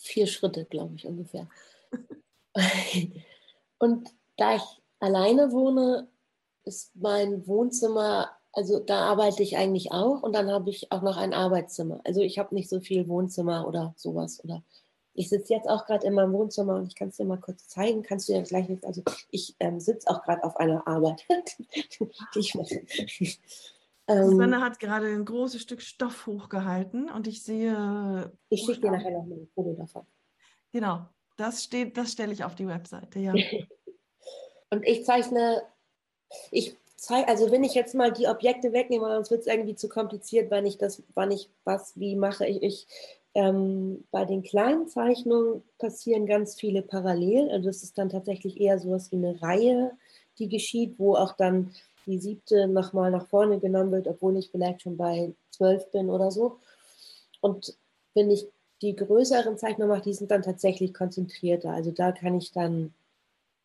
vier Schritte, glaube ich, ungefähr. und da ich alleine wohne, ist mein Wohnzimmer, also da arbeite ich eigentlich auch und dann habe ich auch noch ein Arbeitszimmer. Also ich habe nicht so viel Wohnzimmer oder sowas. Oder ich sitze jetzt auch gerade in meinem Wohnzimmer und ich kann es dir mal kurz zeigen. Kannst du ja gleich nicht, also ich ähm, sitze auch gerade auf einer Arbeit. ich ähm, Susanne hat gerade ein großes Stück Stoff hochgehalten und ich sehe. Ich schicke dir nachher noch mal ein Foto davon. Genau, das steht, das stelle ich auf die Webseite, ja. und ich zeichne, ich zeige, also wenn ich jetzt mal die Objekte wegnehme, sonst wird es irgendwie zu kompliziert, wenn ich das, wann ich was wie mache. Ich, ich ähm, bei den kleinen Zeichnungen passieren ganz viele parallel. Also es ist dann tatsächlich eher so etwas wie eine Reihe, die geschieht, wo auch dann die siebte nochmal nach vorne genommen wird, obwohl ich vielleicht schon bei zwölf bin oder so. Und wenn ich die größeren Zeichnungen mache, die sind dann tatsächlich konzentrierter. Also da kann ich dann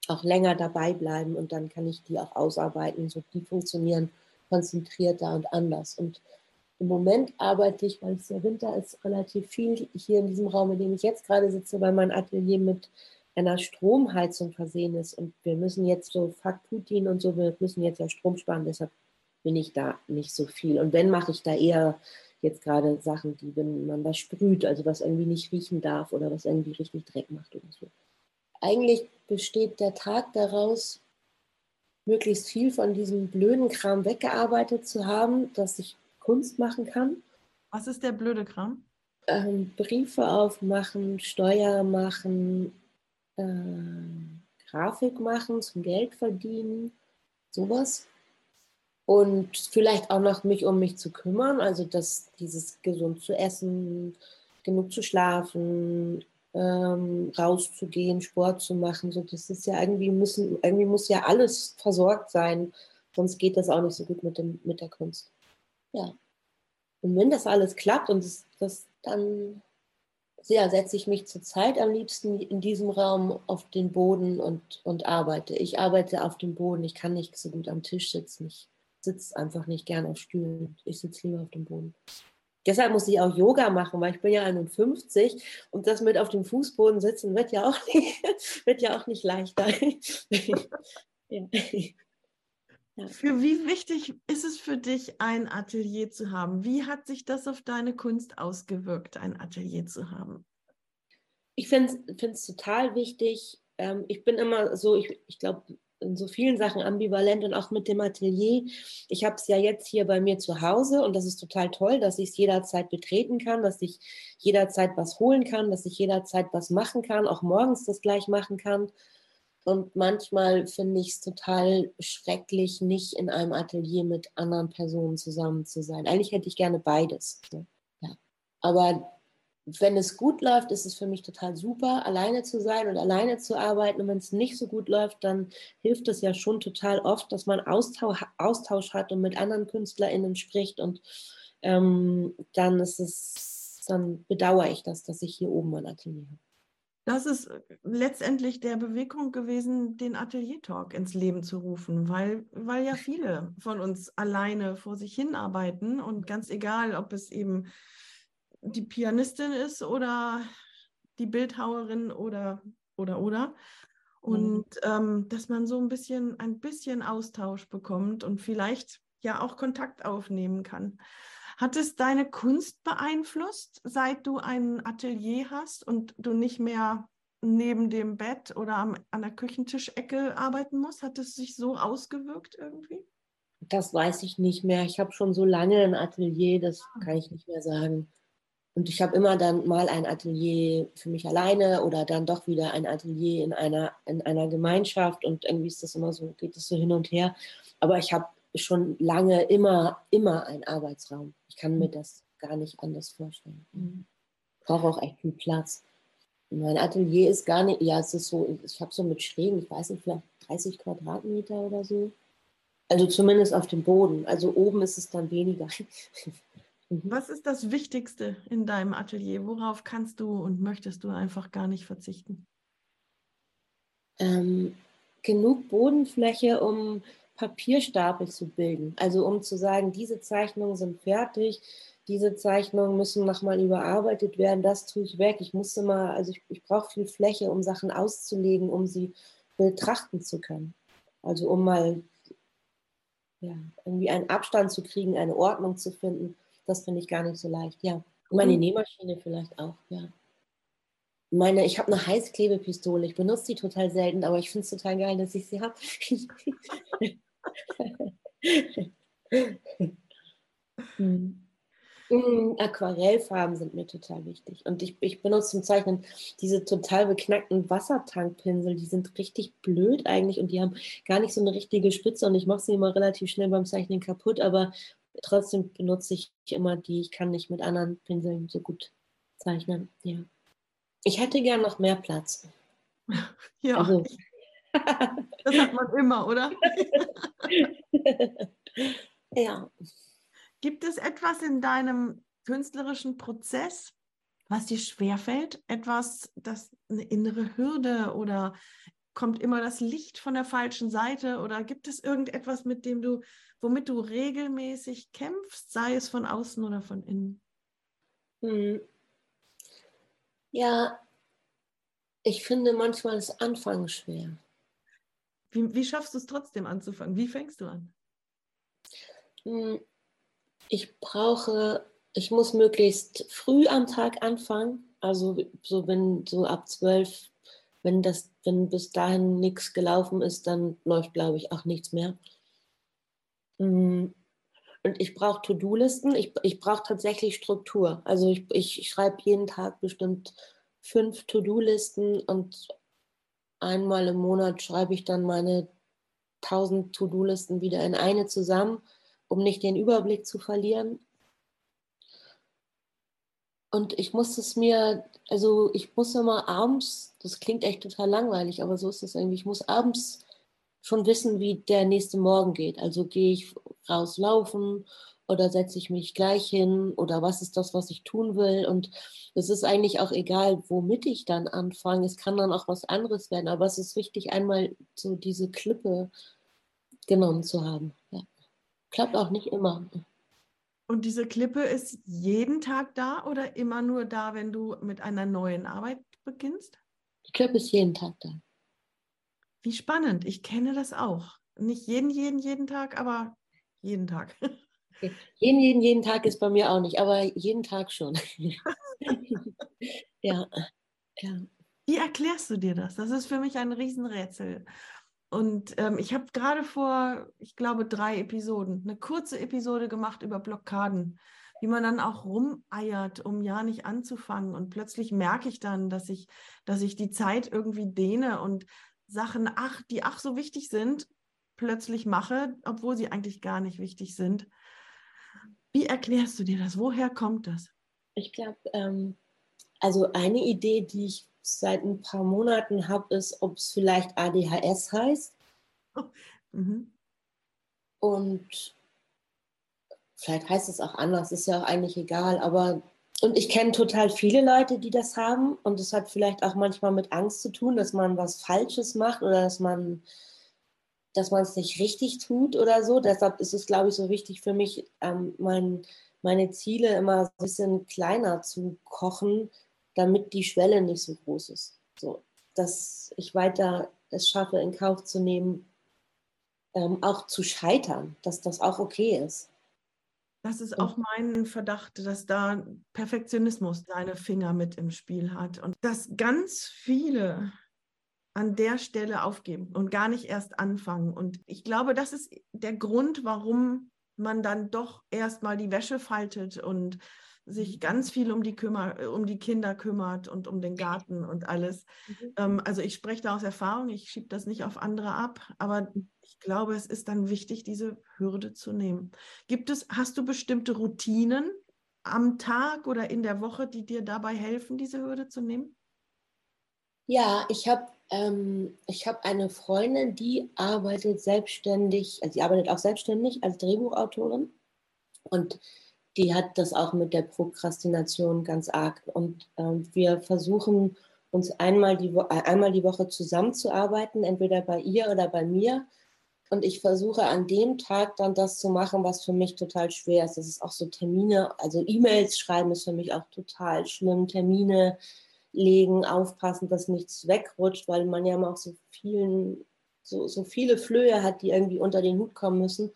auch länger dabei bleiben und dann kann ich die auch ausarbeiten. So, die funktionieren konzentrierter und anders. Und im Moment arbeite ich, weil es ja Winter ist, relativ viel hier in diesem Raum, in dem ich jetzt gerade sitze, weil mein Atelier mit einer Stromheizung versehen ist. Und wir müssen jetzt so, fuck Putin und so, wir müssen jetzt ja Strom sparen, deshalb bin ich da nicht so viel. Und wenn, mache ich da eher jetzt gerade Sachen, die, wenn man was sprüht, also was irgendwie nicht riechen darf oder was irgendwie richtig Dreck macht oder so. Eigentlich besteht der Tag daraus, möglichst viel von diesem blöden Kram weggearbeitet zu haben, dass ich Kunst machen kann. Was ist der blöde Kram? Ähm, Briefe aufmachen, Steuer machen, äh, Grafik machen, zum Geld verdienen, sowas. Und vielleicht auch noch mich um mich zu kümmern, also dass dieses gesund zu essen, genug zu schlafen, ähm, rauszugehen, Sport zu machen, so das ist ja irgendwie müssen, irgendwie muss ja alles versorgt sein, sonst geht das auch nicht so gut mit, dem, mit der Kunst. Ja. Und wenn das alles klappt und das, das dann ja, setze ich mich zurzeit am liebsten in diesem Raum auf den Boden und, und arbeite. Ich arbeite auf dem Boden. Ich kann nicht so gut am Tisch sitzen. Ich sitze einfach nicht gern auf Stühlen. Ich sitze lieber auf dem Boden. Deshalb muss ich auch Yoga machen, weil ich bin ja 51 und das mit auf dem Fußboden sitzen wird ja auch nicht, wird ja auch nicht leichter. Ja. Ja. Für wie wichtig ist es für dich, ein Atelier zu haben? Wie hat sich das auf deine Kunst ausgewirkt, ein Atelier zu haben? Ich finde es total wichtig. Ähm, ich bin immer so, ich, ich glaube, in so vielen Sachen ambivalent und auch mit dem Atelier. Ich habe es ja jetzt hier bei mir zu Hause und das ist total toll, dass ich es jederzeit betreten kann, dass ich jederzeit was holen kann, dass ich jederzeit was machen kann, auch morgens das gleich machen kann. Und manchmal finde ich es total schrecklich, nicht in einem Atelier mit anderen Personen zusammen zu sein. Eigentlich hätte ich gerne beides. Ja. Aber wenn es gut läuft, ist es für mich total super, alleine zu sein und alleine zu arbeiten. Und wenn es nicht so gut läuft, dann hilft es ja schon total oft, dass man Austausch, Austausch hat und mit anderen KünstlerInnen spricht. Und ähm, dann ist es, dann bedauere ich das, dass ich hier oben mein Atelier habe. Das ist letztendlich der Bewegung gewesen, den Atelier-Talk ins Leben zu rufen, weil, weil ja viele von uns alleine vor sich hin arbeiten und ganz egal, ob es eben die Pianistin ist oder die Bildhauerin oder oder oder. Und mhm. ähm, dass man so ein bisschen, ein bisschen Austausch bekommt und vielleicht ja auch Kontakt aufnehmen kann. Hat es deine Kunst beeinflusst, seit du ein Atelier hast und du nicht mehr neben dem Bett oder am, an der Küchentischecke arbeiten musst? Hat es sich so ausgewirkt irgendwie? Das weiß ich nicht mehr. Ich habe schon so lange ein Atelier, das ah. kann ich nicht mehr sagen. Und ich habe immer dann mal ein Atelier für mich alleine oder dann doch wieder ein Atelier in einer, in einer Gemeinschaft und irgendwie ist das immer so, geht es so hin und her. Aber ich habe schon lange immer, immer einen Arbeitsraum. Ich kann mir das gar nicht anders vorstellen. Mhm. Ich brauche auch echt viel Platz. Mein Atelier ist gar nicht, ja, es ist so, ich habe so mit Schrägen, ich weiß nicht, vielleicht 30 Quadratmeter oder so. Also zumindest auf dem Boden. Also oben ist es dann weniger. Was ist das Wichtigste in deinem Atelier? Worauf kannst du und möchtest du einfach gar nicht verzichten? Ähm, genug Bodenfläche, um Papierstapel zu bilden. Also um zu sagen, diese Zeichnungen sind fertig, diese Zeichnungen müssen nochmal überarbeitet werden, das tue ich weg. Ich musste mal, also ich, ich brauche viel Fläche, um Sachen auszulegen, um sie betrachten zu können. Also um mal ja, irgendwie einen Abstand zu kriegen, eine Ordnung zu finden das finde ich gar nicht so leicht, ja. Und meine mhm. Nähmaschine vielleicht auch, ja. Meine, ich habe eine Heißklebepistole. Ich benutze die total selten, aber ich finde es total geil, dass ich sie habe. hm. Mm, Aquarellfarben sind mir total wichtig. Und ich, ich benutze zum Zeichnen diese total beknackten Wassertankpinsel. Die sind richtig blöd eigentlich und die haben gar nicht so eine richtige Spitze. Und ich mache sie immer relativ schnell beim Zeichnen kaputt. Aber trotzdem benutze ich immer die. Ich kann nicht mit anderen Pinseln so gut zeichnen. Ja. Ich hätte gern noch mehr Platz. Ja. Also. Das hat man immer, oder? ja. Gibt es etwas in deinem künstlerischen Prozess, was dir schwerfällt? Etwas, das eine innere Hürde oder kommt immer das Licht von der falschen Seite oder gibt es irgendetwas, mit dem du, womit du regelmäßig kämpfst, sei es von außen oder von innen? Hm. Ja, ich finde manchmal das Anfangen schwer. Wie, wie schaffst du es trotzdem anzufangen? Wie fängst du an? Hm. Ich brauche, ich muss möglichst früh am Tag anfangen. Also so wenn so ab zwölf wenn das, wenn bis dahin nichts gelaufen ist, dann läuft, glaube ich, auch nichts mehr. Mm. Und ich brauche To-Do-Listen. Ich, ich brauche tatsächlich Struktur. Also ich, ich schreibe jeden Tag bestimmt fünf To-Do-Listen und einmal im Monat schreibe ich dann meine 1000 To-Do-Listen wieder in eine zusammen, um nicht den Überblick zu verlieren. Und ich muss es mir, also ich muss immer abends, das klingt echt total langweilig, aber so ist es irgendwie, ich muss abends schon wissen, wie der nächste Morgen geht. Also gehe ich rauslaufen oder setze ich mich gleich hin oder was ist das, was ich tun will. Und es ist eigentlich auch egal, womit ich dann anfange. Es kann dann auch was anderes werden, aber es ist wichtig, einmal so diese Klippe genommen zu haben. Ja. Klappt auch nicht immer. Und diese Klippe ist jeden Tag da oder immer nur da, wenn du mit einer neuen Arbeit beginnst? Die Klippe ist jeden Tag da. Wie spannend. Ich kenne das auch. Nicht jeden, jeden, jeden Tag, aber jeden Tag. Jeden, jeden, jeden Tag ist bei mir auch nicht, aber jeden Tag schon. ja, ja. Wie erklärst du dir das? Das ist für mich ein Riesenrätsel. Und ähm, ich habe gerade vor, ich glaube, drei Episoden, eine kurze Episode gemacht über Blockaden, wie man dann auch rumeiert, um ja nicht anzufangen. Und plötzlich merke ich dann, dass ich, dass ich die Zeit irgendwie dehne und Sachen, ach, die ach so wichtig sind, plötzlich mache, obwohl sie eigentlich gar nicht wichtig sind. Wie erklärst du dir das? Woher kommt das? Ich glaube, ähm, also eine Idee, die ich seit ein paar Monaten habe, ist, ob es vielleicht ADHS heißt. Oh. Mhm. Und vielleicht heißt es auch anders, ist ja auch eigentlich egal, aber und ich kenne total viele Leute, die das haben und es hat vielleicht auch manchmal mit Angst zu tun, dass man was Falsches macht oder dass man dass man es nicht richtig tut oder so. Deshalb ist es, glaube ich, so wichtig für mich, ähm, mein, meine Ziele immer ein bisschen kleiner zu kochen, damit die Schwelle nicht so groß ist. So, dass ich weiter es schaffe, in Kauf zu nehmen, ähm, auch zu scheitern, dass das auch okay ist. Das ist auch mein Verdacht, dass da Perfektionismus seine Finger mit im Spiel hat und dass ganz viele an der Stelle aufgeben und gar nicht erst anfangen. Und ich glaube, das ist der Grund, warum man dann doch erstmal die Wäsche faltet und sich mhm. ganz viel um die, kümmer, um die Kinder kümmert und um den Garten und alles. Mhm. Ähm, also ich spreche da aus Erfahrung, ich schiebe das nicht auf andere ab, aber ich glaube, es ist dann wichtig, diese Hürde zu nehmen. Gibt es, hast du bestimmte Routinen am Tag oder in der Woche, die dir dabei helfen, diese Hürde zu nehmen? Ja, ich habe ähm, ich habe eine Freundin, die arbeitet selbstständig, also sie arbeitet auch selbstständig als Drehbuchautorin und die hat das auch mit der Prokrastination ganz arg. Und ähm, wir versuchen uns einmal die, äh, einmal die Woche zusammenzuarbeiten, entweder bei ihr oder bei mir. Und ich versuche an dem Tag dann das zu machen, was für mich total schwer ist. Das ist auch so Termine, also E-Mails schreiben ist für mich auch total schlimm. Termine legen, aufpassen, dass nichts wegrutscht, weil man ja immer auch so vielen, so, so viele Flöhe hat, die irgendwie unter den Hut kommen müssen.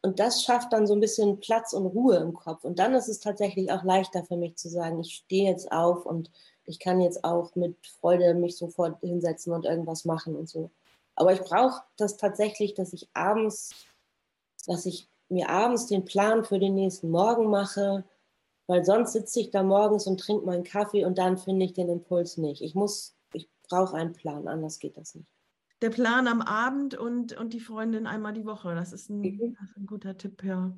Und das schafft dann so ein bisschen Platz und Ruhe im Kopf. Und dann ist es tatsächlich auch leichter für mich zu sagen, ich stehe jetzt auf und ich kann jetzt auch mit Freude mich sofort hinsetzen und irgendwas machen und so. Aber ich brauche das tatsächlich, dass ich abends, dass ich mir abends den Plan für den nächsten Morgen mache, weil sonst sitze ich da morgens und trinke meinen Kaffee und dann finde ich den Impuls nicht. Ich muss, ich brauche einen Plan, anders geht das nicht. Der Plan am Abend und, und die Freundin einmal die Woche, das ist ein, mhm. das ist ein guter Tipp, ja.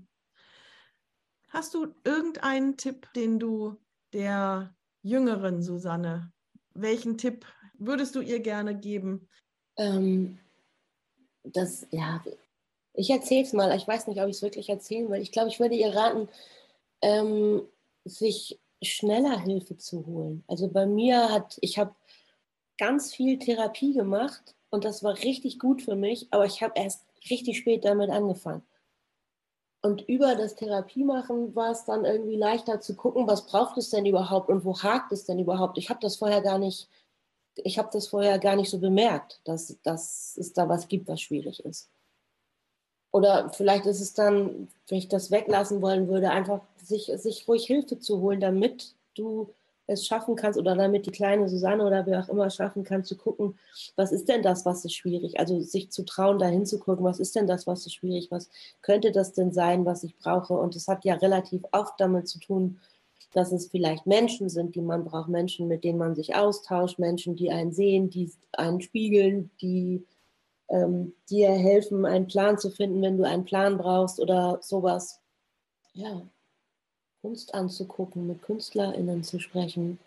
Hast du irgendeinen Tipp, den du der jüngeren Susanne, welchen Tipp würdest du ihr gerne geben? Ähm, das, ja, ich erzähle es mal. Ich weiß nicht, ob ich es wirklich erzählen will. Ich glaube, ich würde ihr raten, ähm, sich schneller Hilfe zu holen. Also bei mir hat, ich habe ganz viel Therapie gemacht und das war richtig gut für mich, aber ich habe erst richtig spät damit angefangen. Und über das Therapie machen war es dann irgendwie leichter zu gucken, was braucht es denn überhaupt und wo hakt es denn überhaupt. Ich habe das vorher gar nicht, ich habe das vorher gar nicht so bemerkt, dass, dass es da was gibt, was schwierig ist. Oder vielleicht ist es dann, wenn ich das weglassen wollen würde, einfach sich, sich ruhig Hilfe zu holen, damit du es schaffen kannst oder damit die kleine Susanne oder wer auch immer schaffen kann, zu gucken, was ist denn das, was ist schwierig? Also sich zu trauen, da hinzugucken, was ist denn das, was ist schwierig? Was könnte das denn sein, was ich brauche? Und es hat ja relativ oft damit zu tun, dass es vielleicht Menschen sind, die man braucht, Menschen, mit denen man sich austauscht, Menschen, die einen sehen, die einen spiegeln, die ähm, dir helfen, einen Plan zu finden, wenn du einen Plan brauchst oder sowas. Ja, Kunst anzugucken, mit KünstlerInnen zu sprechen.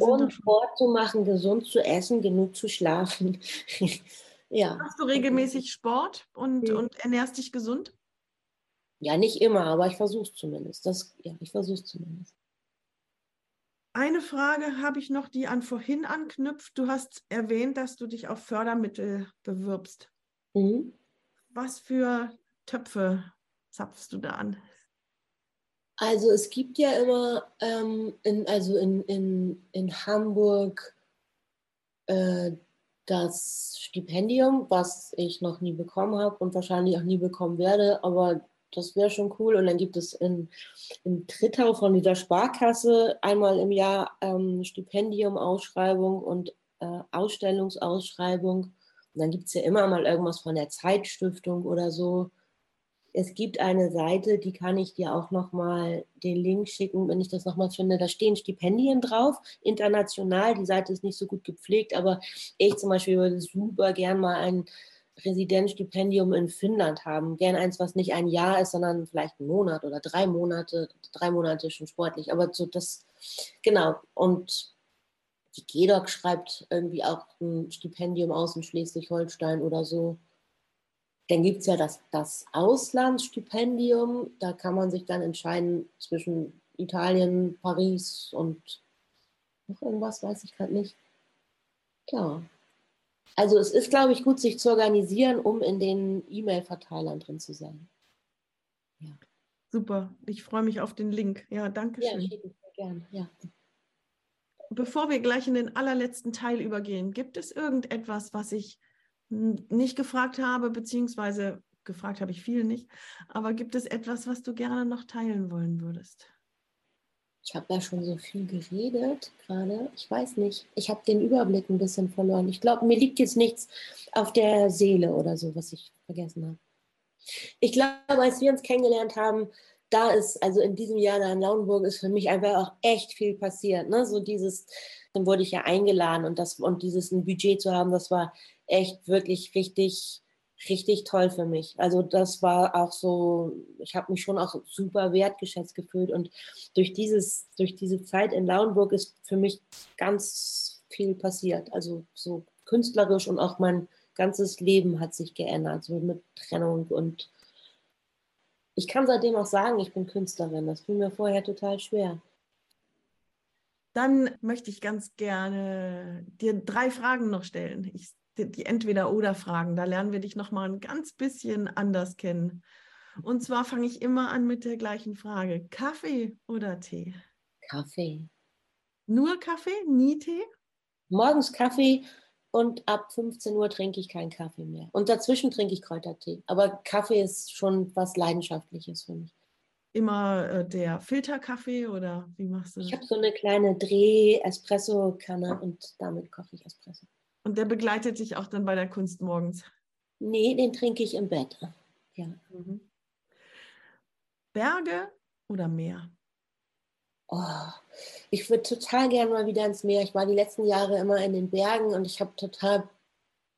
Und Sport zu machen, gesund zu essen, genug zu schlafen. ja. Machst du regelmäßig Sport und, ja. und ernährst dich gesund? Ja, nicht immer, aber ich versuche es zumindest. Das, ja, ich versuche es zumindest. Eine Frage habe ich noch, die an vorhin anknüpft. Du hast erwähnt, dass du dich auf Fördermittel bewirbst. Mhm. Was für Töpfe zapfst du da an? Also es gibt ja immer, ähm, in, also in, in, in Hamburg, äh, das Stipendium, was ich noch nie bekommen habe und wahrscheinlich auch nie bekommen werde, aber das wäre schon cool. Und dann gibt es in, in Trittau von dieser Sparkasse einmal im Jahr ähm, Stipendium-Ausschreibung und äh, Ausstellungsausschreibung. Und dann gibt es ja immer mal irgendwas von der Zeitstiftung oder so. Es gibt eine Seite, die kann ich dir auch nochmal den Link schicken, wenn ich das nochmal finde. Da stehen Stipendien drauf, international. Die Seite ist nicht so gut gepflegt, aber ich zum Beispiel würde super gern mal ein Residenzstipendium in Finnland haben. Gern eins, was nicht ein Jahr ist, sondern vielleicht ein Monat oder drei Monate. Drei Monate schon sportlich, aber so das, genau. Und die GEDOC schreibt irgendwie auch ein Stipendium aus in Schleswig-Holstein oder so. Dann gibt es ja das, das Auslandsstipendium. Da kann man sich dann entscheiden zwischen Italien, Paris und noch irgendwas, weiß ich gerade nicht. Ja. Also es ist, glaube ich, gut, sich zu organisieren, um in den E-Mail-Verteilern drin zu sein. Ja. Super, ich freue mich auf den Link. Ja, danke schön. Ja, gerne. Ja. Bevor wir gleich in den allerletzten Teil übergehen, gibt es irgendetwas, was ich nicht gefragt habe, beziehungsweise gefragt habe ich viel nicht, aber gibt es etwas, was du gerne noch teilen wollen würdest? Ich habe ja schon so viel geredet gerade. Ich weiß nicht. Ich habe den Überblick ein bisschen verloren. Ich glaube, mir liegt jetzt nichts auf der Seele oder so, was ich vergessen habe. Ich glaube, als wir uns kennengelernt haben, da ist, also in diesem Jahr da in Lauenburg, ist für mich einfach auch echt viel passiert. Ne? So dieses, dann wurde ich ja eingeladen und das und dieses ein Budget zu haben, das war echt wirklich richtig, richtig toll für mich. Also das war auch so, ich habe mich schon auch super wertgeschätzt gefühlt und durch dieses, durch diese Zeit in Lauenburg ist für mich ganz viel passiert. Also so künstlerisch und auch mein ganzes Leben hat sich geändert, so mit Trennung und ich kann seitdem auch sagen, ich bin Künstlerin. Das fiel mir vorher total schwer. Dann möchte ich ganz gerne dir drei Fragen noch stellen. Ich die Entweder-Oder-Fragen. Da lernen wir dich nochmal ein ganz bisschen anders kennen. Und zwar fange ich immer an mit der gleichen Frage. Kaffee oder Tee? Kaffee. Nur Kaffee, nie Tee? Morgens Kaffee und ab 15 Uhr trinke ich keinen Kaffee mehr. Und dazwischen trinke ich Kräutertee. Aber Kaffee ist schon was Leidenschaftliches für mich. Immer äh, der Filterkaffee oder wie machst du das? Ich habe so eine kleine Dreh-Espresso-Kanne und damit koche ich Espresso. Und der begleitet dich auch dann bei der Kunst morgens? Nee, den trinke ich im Bett. Ja. Mhm. Berge oder Meer? Oh, ich würde total gerne mal wieder ins Meer. Ich war die letzten Jahre immer in den Bergen und ich habe total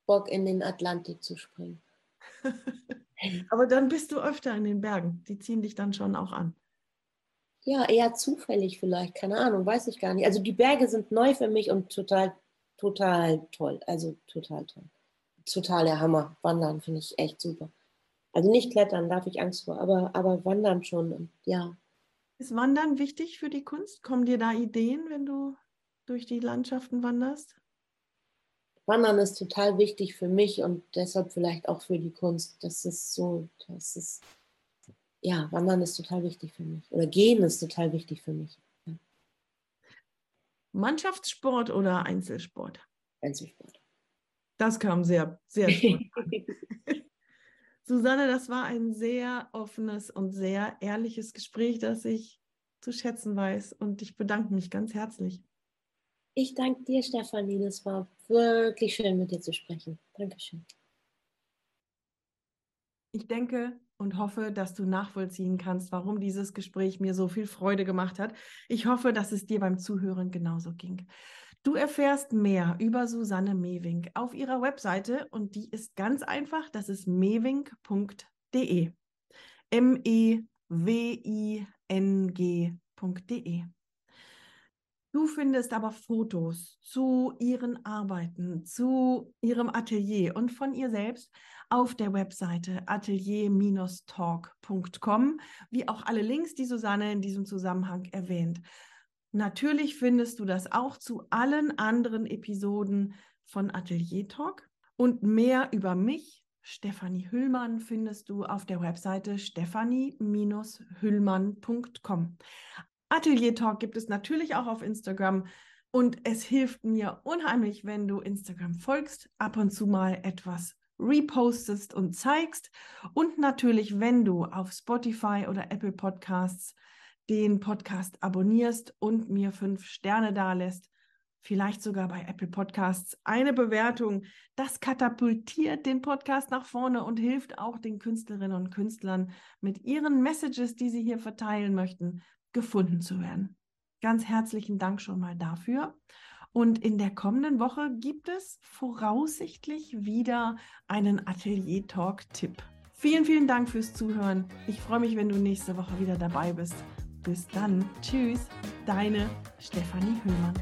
Bock, in den Atlantik zu springen. Aber dann bist du öfter in den Bergen. Die ziehen dich dann schon auch an. Ja, eher zufällig vielleicht. Keine Ahnung, weiß ich gar nicht. Also die Berge sind neu für mich und total total toll. Also total toll. Total der Hammer. Wandern finde ich echt super. Also nicht klettern, da habe ich Angst vor, aber, aber wandern schon. Und ja. Ist Wandern wichtig für die Kunst? Kommen dir da Ideen, wenn du durch die Landschaften wanderst? Wandern ist total wichtig für mich und deshalb vielleicht auch für die Kunst. Das ist so, das ist, ja, Wandern ist total wichtig für mich. Oder Gehen ist total wichtig für mich. Mannschaftssport oder Einzelsport? Einzelsport. Das kam sehr, sehr Susanne, das war ein sehr offenes und sehr ehrliches Gespräch, das ich zu schätzen weiß. Und ich bedanke mich ganz herzlich. Ich danke dir, Stefanie. Es war wirklich schön, mit dir zu sprechen. Dankeschön. Ich denke, und hoffe, dass du nachvollziehen kannst, warum dieses Gespräch mir so viel Freude gemacht hat. Ich hoffe, dass es dir beim Zuhören genauso ging. Du erfährst mehr über Susanne Mewing auf ihrer Webseite und die ist ganz einfach, das ist mewing.de. M-E-W-I-N-G.de. Du findest aber Fotos zu ihren Arbeiten, zu ihrem Atelier und von ihr selbst auf der Webseite atelier-talk.com, wie auch alle Links, die Susanne in diesem Zusammenhang erwähnt. Natürlich findest du das auch zu allen anderen Episoden von Atelier Talk und mehr über mich, Stefanie Hüllmann, findest du auf der Webseite stephanie-hüllmann.com. Atelier Talk gibt es natürlich auch auf Instagram Und es hilft mir unheimlich, wenn du Instagram folgst, ab und zu mal etwas repostest und zeigst. Und natürlich, wenn du auf Spotify oder Apple Podcasts den Podcast abonnierst und mir fünf Sterne dalässt, vielleicht sogar bei Apple Podcasts eine Bewertung. Das katapultiert den Podcast nach vorne und hilft auch den Künstlerinnen und Künstlern mit ihren Messages, die sie hier verteilen möchten, gefunden zu werden. Ganz herzlichen Dank schon mal dafür. Und in der kommenden Woche gibt es voraussichtlich wieder einen Atelier-Talk-Tipp. Vielen, vielen Dank fürs Zuhören. Ich freue mich, wenn du nächste Woche wieder dabei bist. Bis dann. Tschüss, deine Stefanie Höhmann.